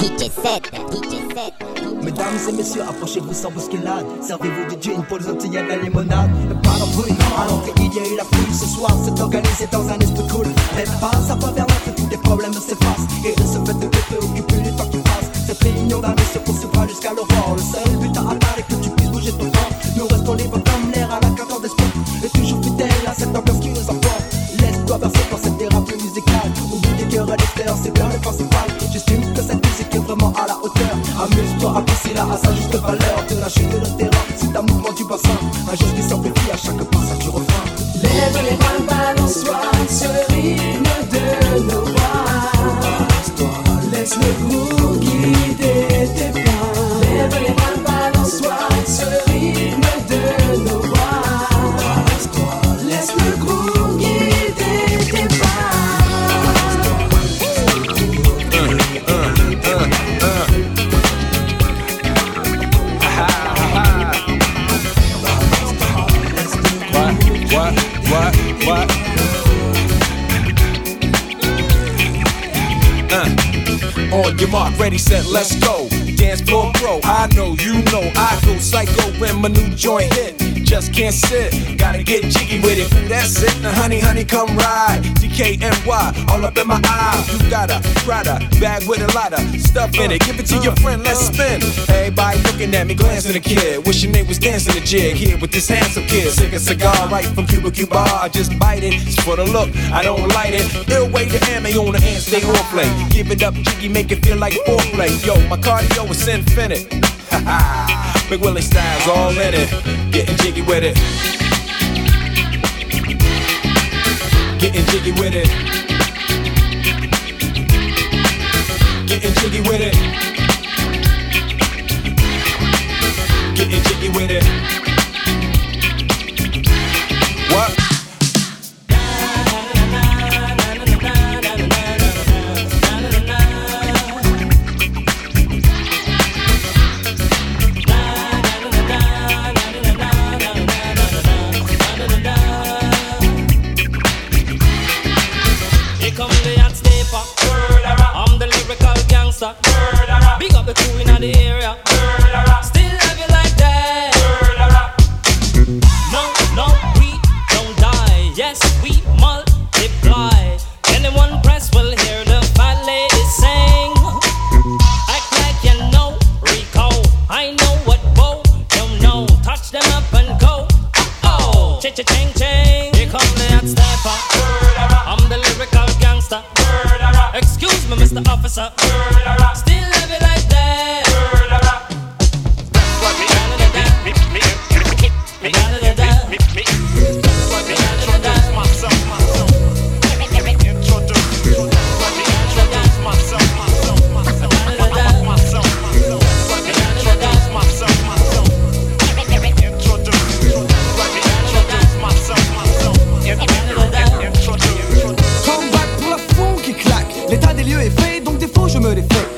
DJ 7, DJ 7. Mesdames et messieurs, approchez-vous sans bousculade. Servez-vous du gin pour les Antilles la limonade. Le parapluie, à l'entrée, il y a eu la pluie. Ce soir, c'est organisé dans un esprit cool. Mais pas à pas vers l'autre, tous les problèmes s'effacent. Et de ce fait de te préoccuper du temps qui passe. Cette réunion d'amis se poursuivra jusqu'à l'aurore. Le seul but à atteindre est que tu puisses bouger ton corps. Nous restons libres comme l'air à la cadence des sports. Et toujours fidèles à cette ambiance qui nous emporte. Laisse-toi bercer par cette vraiment à la hauteur. Amuse-toi, apprécie la à sa juste valeur. De la chute de le what, what? Uh. On your mark, ready, set, let's go. Dance floor pro, I know, you know, I go psycho when my new joint hit. Just can't sit, gotta get jiggy with it. That's it, now honey, honey, come ride. DKNY, all up in my eye. You got a Prada bag with a lot of stuff in it. Give it to your friend, let's spin. Everybody looking at me, glancing a kid. Wishing they was dancing a jig here with this handsome kid. Sick a cigar right from Cuba Cuba. I just bite it, it's for the look, I don't light it. Ill way to ammo on the hand, stay on play. Give it up, jiggy, make it feel like foreplay. Yo, my cardio is infinite. Big Willie styles all in it. Getting jiggy with it. Getting jiggy with it. Getting jiggy with it. Getting jiggy with it. Me les fais.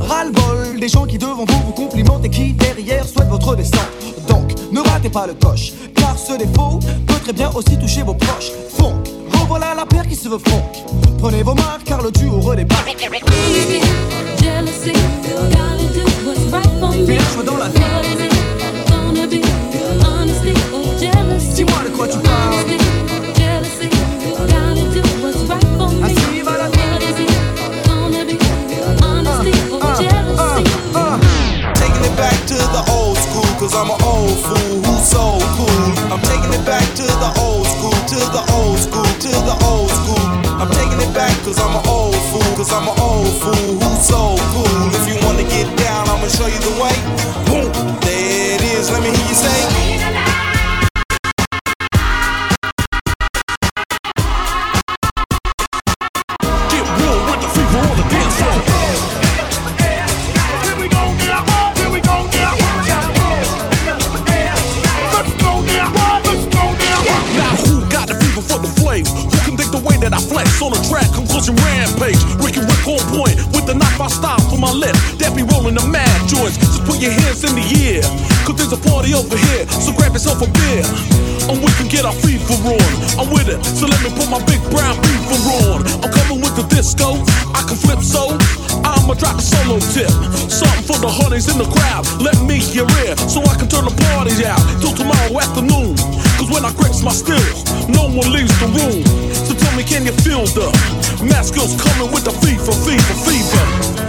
Ras-le-bol des gens qui devant vous vous complimentent et qui derrière souhaitent votre descente. Donc ne ratez pas le coche, car ce défaut peut très bien aussi toucher vos proches. Funk, revoilà la paire qui se veut funk. Prenez vos marques car le duo redébarque. Joué dans la vie. Dis-moi de quoi tu parles. On the track? Conclusion rampage. Ricky Rick on point with the knife I style for my left. That be rolling the mad joints. Just put your hands in the air. Cause there's a party over here, so grab yourself a beer. And we can get our fever on. I'm with it, so let me put my big brown beaver on. I'm coming with the disco, I can flip so. I'ma drop a solo tip. Something for the honeys in the crowd. Let me your ear, so I can turn the party out till tomorrow afternoon. Cause when I grips my stills, no one leaves the room. So tell me, can you feel the mask girls coming with the fever, fever, fever?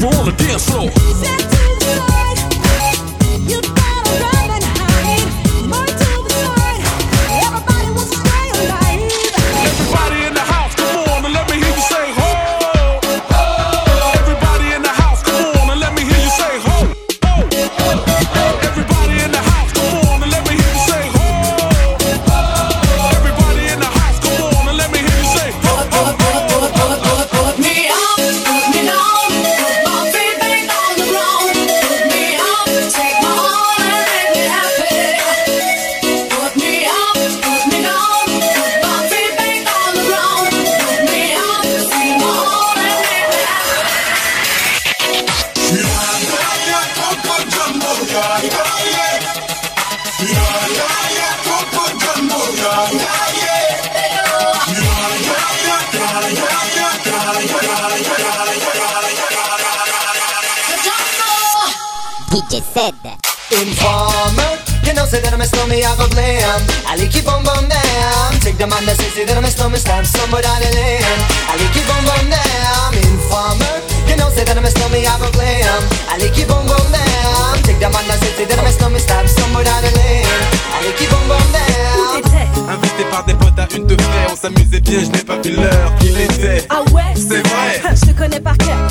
The fever on the dance floor. DJ. Informer, you know say that I'm a stormy, I go keep on bum down. Take the man that says say that I'm a stormy, stamp somewhere down the lane. Keep on bum down. Informer, you know say that I'm a stormy, I go keep on bum down. Take the man that says say that I'm a stormy, stamp somewhere down the lane. Ali keep on bum down. Invité par des potes à une de fer, on s'amusait bien, je n'ai pas vu l'heure qu'il était.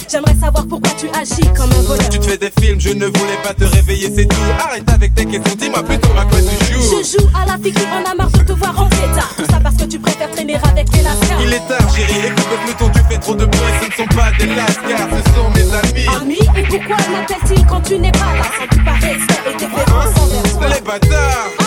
J'aimerais savoir pourquoi tu agis comme un voleur. Tu te fais des films, je ne voulais pas te réveiller, c'est tout. Arrête avec tes questions, dis-moi plutôt à quoi tu joues. Je joue à la fille qui en a marre de te voir en état. Tout ça parce que tu préfères traîner avec les lascars. Il est tard, chérie, écoute le peloton, tu fais trop de bruit, ce ne sont pas des lascars, ce sont mes amis. Amis, et pourquoi m'appelle-t-il quand tu n'es pas là? Sans tu par respect et déférence envers C'est toi les bâtards.